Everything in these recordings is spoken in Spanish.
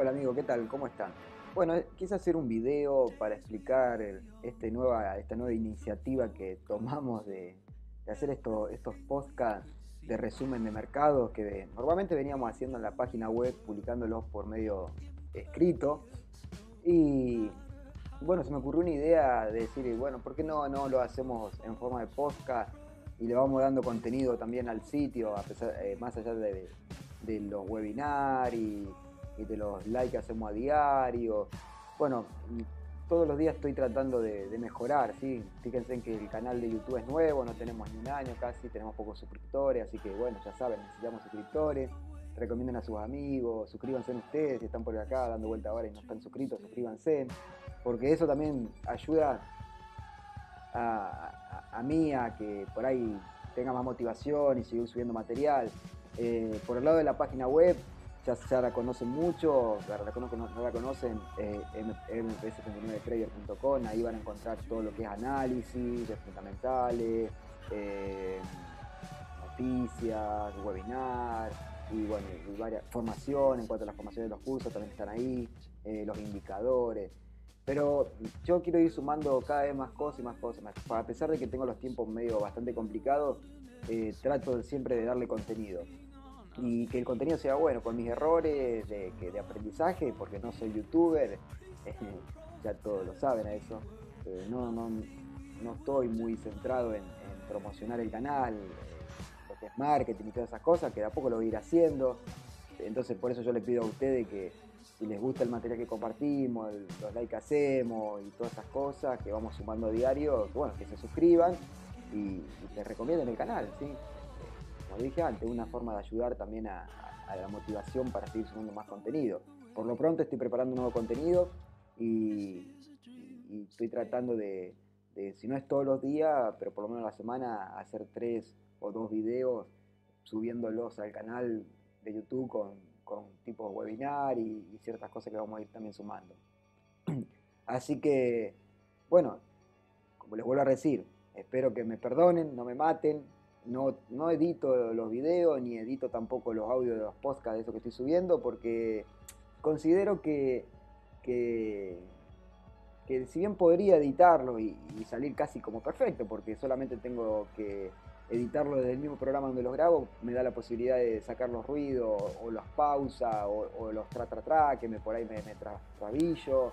Hola amigo, ¿qué tal? ¿Cómo están? Bueno, eh, quise hacer un video para explicar este nueva, esta nueva iniciativa que tomamos de, hacer esto, estos podcasts de resumen de mercados que normalmente veníamos haciendo en la página web, publicándolos por medio escrito. Y bueno, se me ocurrió una idea de decir, bueno, ¿por qué no, no lo hacemos en forma de podcast y le vamos dando contenido también al sitio, a pesar, eh, más allá de, los webinars y, de los likes que hacemos a diario? Bueno, todos los días estoy tratando de, mejorar, ¿sí? Fíjense en que el canal de YouTube es nuevo, no tenemos ni un año casi, tenemos pocos suscriptores, así que bueno, ya saben, necesitamos suscriptores. Recomienden a sus amigos, suscríbanse ustedes si están por acá dando vuelta ahora y no están suscritos, suscríbanse, porque eso también ayuda a, mí a que por ahí tenga más motivación y seguir subiendo material. Eh, por el lado de la página web, ya, la conocen mucho, la, la no, la conocen, eh, mps79trader.com, ahí van a encontrar todo lo que es análisis fundamentales, eh, noticias, webinar y bueno, varias formación en cuanto a la formación de los cursos también están ahí, eh, los indicadores. Pero yo quiero ir sumando cada vez más cosas y más cosas. A pesar de que tengo los tiempos medio bastante complicados, eh, trato siempre de darle contenido y que el contenido sea bueno, con mis errores de, aprendizaje, porque no soy youtuber, eh, ya todos lo saben a eso, eh, no, no, no, estoy muy centrado en, promocionar el canal, eh, lo que es marketing y todas esas cosas, que de a poco lo voy a ir haciendo, entonces por eso yo les pido a ustedes que si les gusta el material que compartimos, los likes que hacemos y todas esas cosas que vamos sumando a diario, bueno, que se suscriban y, y que recomienden el canal, ¿sí? Como dije antes, una forma de ayudar también a, la motivación para seguir subiendo más contenido. Por lo pronto estoy preparando un nuevo contenido y, estoy tratando de, si no es todos los días, pero por lo menos la semana, hacer tres o dos videos subiéndolos al canal de YouTube con, con tipo webinar y, y ciertas cosas que vamos a ir también sumando. Así que, bueno, como les vuelvo a decir, espero que me perdonen, no me maten, no, edito los videos ni edito tampoco los audios de los podcasts de eso que estoy subiendo porque considero que, que, si bien podría editarlo y, salir casi como perfecto, porque solamente tengo que editarlo desde el mismo programa donde los grabo, me da la posibilidad de sacar los ruidos o las pausas o, los tra tra tra que me, por ahí me, me trabillo,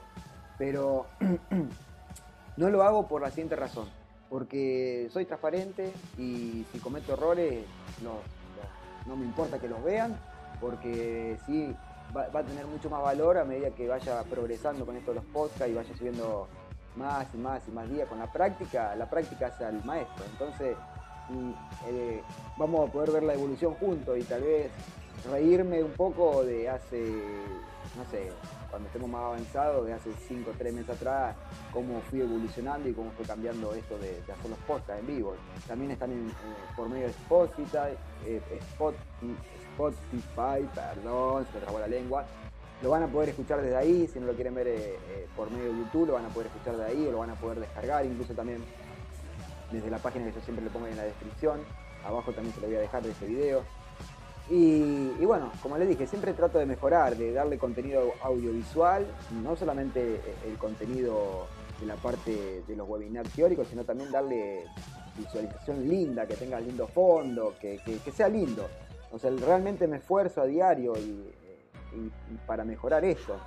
pero no lo hago por la siguiente razón porque soy transparente y si cometo errores no, me importa que los vean, porque sí va, a tener mucho más valor a medida que vaya progresando con esto de los podcasts y vaya subiendo más y más y más días con la práctica, la práctica hace al maestro. Entonces eh, vamos a poder ver la evolución juntos y tal vez reírme un poco de hace, no sé, cuando estemos más avanzados, de hace 5 o 3 meses atrás, cómo fui evolucionando y cómo fue cambiando esto de, hacer los podcasts en vivo. También están eh, por medio de Spotify, eh, Spotify, perdón, se me trabó la lengua. Lo van a poder escuchar desde ahí, si no lo quieren ver eh, por medio de YouTube, lo van a poder escuchar de ahí o lo van a poder descargar, incluso también desde la página que yo siempre le pongo en la descripción. Abajo también se lo voy a dejar de este video. Y, bueno, como les dije, siempre trato de mejorar, de darle contenido audiovisual, no solamente el contenido de la parte de los webinars teóricos, sino también darle visualización linda, que tenga lindo fondo, que, sea lindo. O sea, realmente me esfuerzo a diario y, para mejorar esto.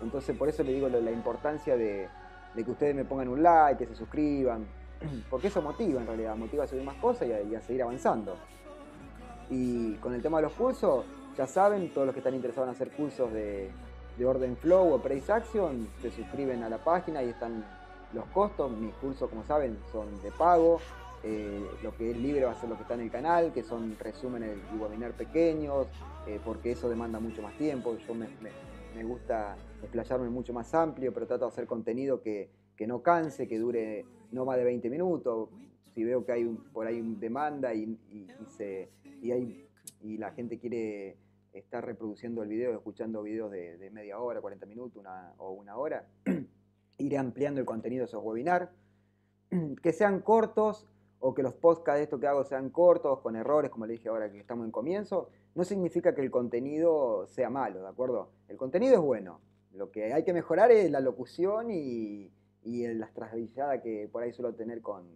Entonces por eso le digo la importancia de, que ustedes me pongan un like, que se suscriban, porque eso motiva en realidad, motiva a subir más cosas y a seguir avanzando. Y con el tema de los cursos, ya saben, todos los que están interesados en hacer cursos de, orden flow o price action, se suscriben a la página y están los costos. Mis cursos, como saben, son de pago. Eh, lo que es libre va a ser lo que está en el canal, que son resúmenes y webinar pequeños, eh, porque eso demanda mucho más tiempo. Yo me, gusta explayarme mucho más amplio, pero trato de hacer contenido que, no canse, que dure no más de 20 minutos. Si veo que hay por ahí demanda y se, y, hay, y la gente quiere estar reproduciendo el video, escuchando videos de, media hora, 40 minutos o una hora, iré ampliando el contenido de esos webinars, que sean cortos o que los podcasts de esto que hago sean cortos, con errores, como le dije ahora que estamos en comienzo, no significa que el contenido sea malo, ¿de acuerdo? El contenido es bueno. Lo que hay que mejorar es la locución y, y las trasvilladas que por ahí suelo tener con,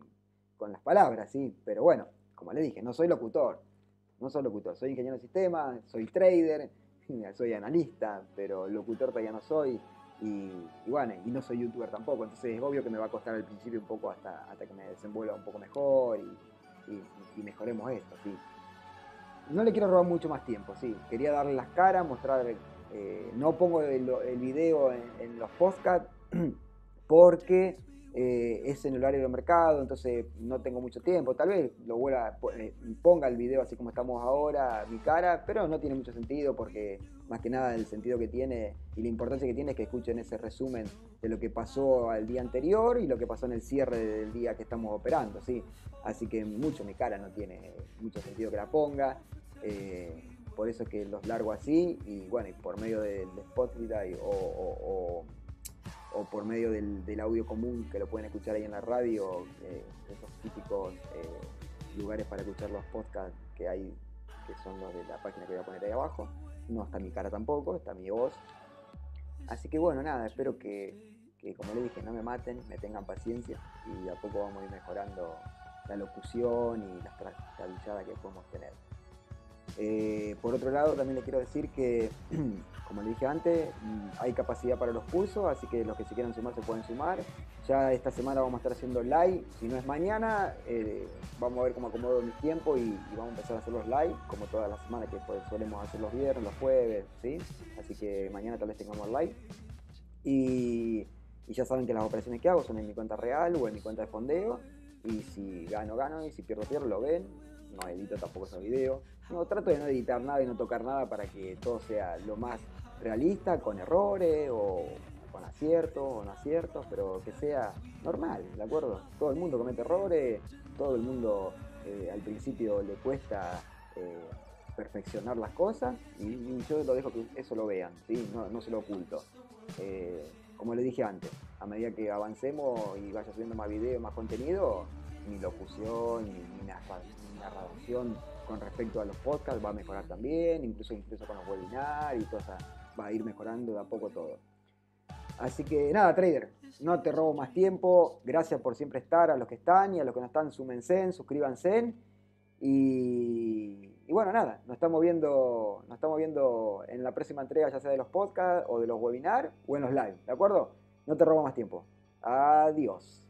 con las palabras, ¿sí? Pero bueno, como le dije, no soy locutor. No soy locutor, soy ingeniero de sistemas, soy trader, soy analista, pero locutor todavía no soy. Y, bueno, y no soy youtuber tampoco, entonces es obvio que me va a costar al principio un poco hasta, hasta que me desenvuelva un poco mejor y, mejoremos esto, sí. No le quiero robar mucho más tiempo, sí. Quería darle las caras, mostrar. Eh, no pongo el, video en, los podcasts porque eh, es en el horario del mercado, entonces no tengo mucho tiempo. Tal vez lo vuelva, eh, ponga el video así como estamos ahora, mi cara, pero no tiene mucho sentido porque más que nada el sentido que tiene y la importancia que tiene es que escuchen ese resumen de lo que pasó al día anterior y lo que pasó en el cierre del día que estamos operando, ¿sí? Así que mucho mi cara no tiene mucho sentido que la ponga. Eh, por eso es que los largo así y bueno, por medio del Spotify o o por medio del, audio común que lo pueden escuchar ahí en la radio, eh, esos típicos eh, lugares para escuchar los podcasts que hay, que son los de la página que voy a poner ahí abajo. No está mi cara tampoco, está mi voz. Así que bueno, nada, espero que, que como le dije, no me maten, me tengan paciencia y de a poco vamos a ir mejorando la locución y las trastabilladas que podemos tener. Eh, por otro lado, también le quiero decir que, como le dije antes, mm, hay capacidad para los cursos, así que los que se quieran sumar se pueden sumar. Ya esta semana vamos a estar haciendo live, si no es mañana, eh, vamos a ver cómo acomodo mi tiempo y, vamos a empezar a hacer los live, como todas las semanas que pues, solemos hacer los viernes, los jueves, ¿sí? Así que mañana tal vez tengamos live. Y, y ya saben que las operaciones que hago son en mi cuenta real o en mi cuenta de fondeo. Y si gano, gano, y si pierdo, pierdo, lo ven no edito tampoco esos videos. No, trato de no editar nada y no tocar nada para que todo sea lo más realista, con errores o con aciertos o no aciertos, pero que sea normal, ¿de acuerdo? Todo el mundo comete errores, todo el mundo eh, al principio le cuesta eh, perfeccionar las cosas y, yo lo dejo que eso lo vean, ¿sí? no, se lo oculto. Eh, como le dije antes, a medida que avancemos y vaya subiendo más videos, más contenido, mi locución, mi, mi, narración con respecto a los podcasts va a mejorar también, incluso incluso con los webinars y todo va a ir mejorando de a poco todo. Así que nada, trader, no te robo más tiempo. Gracias por siempre estar a los que están y a los que no están, súmense, suscríbanse. Y, y, bueno, nada, nos estamos viendo, nos estamos viendo en la próxima entrega, ya sea de los podcasts o de los webinars o en los live, ¿de acuerdo? No te robo más tiempo. Adiós.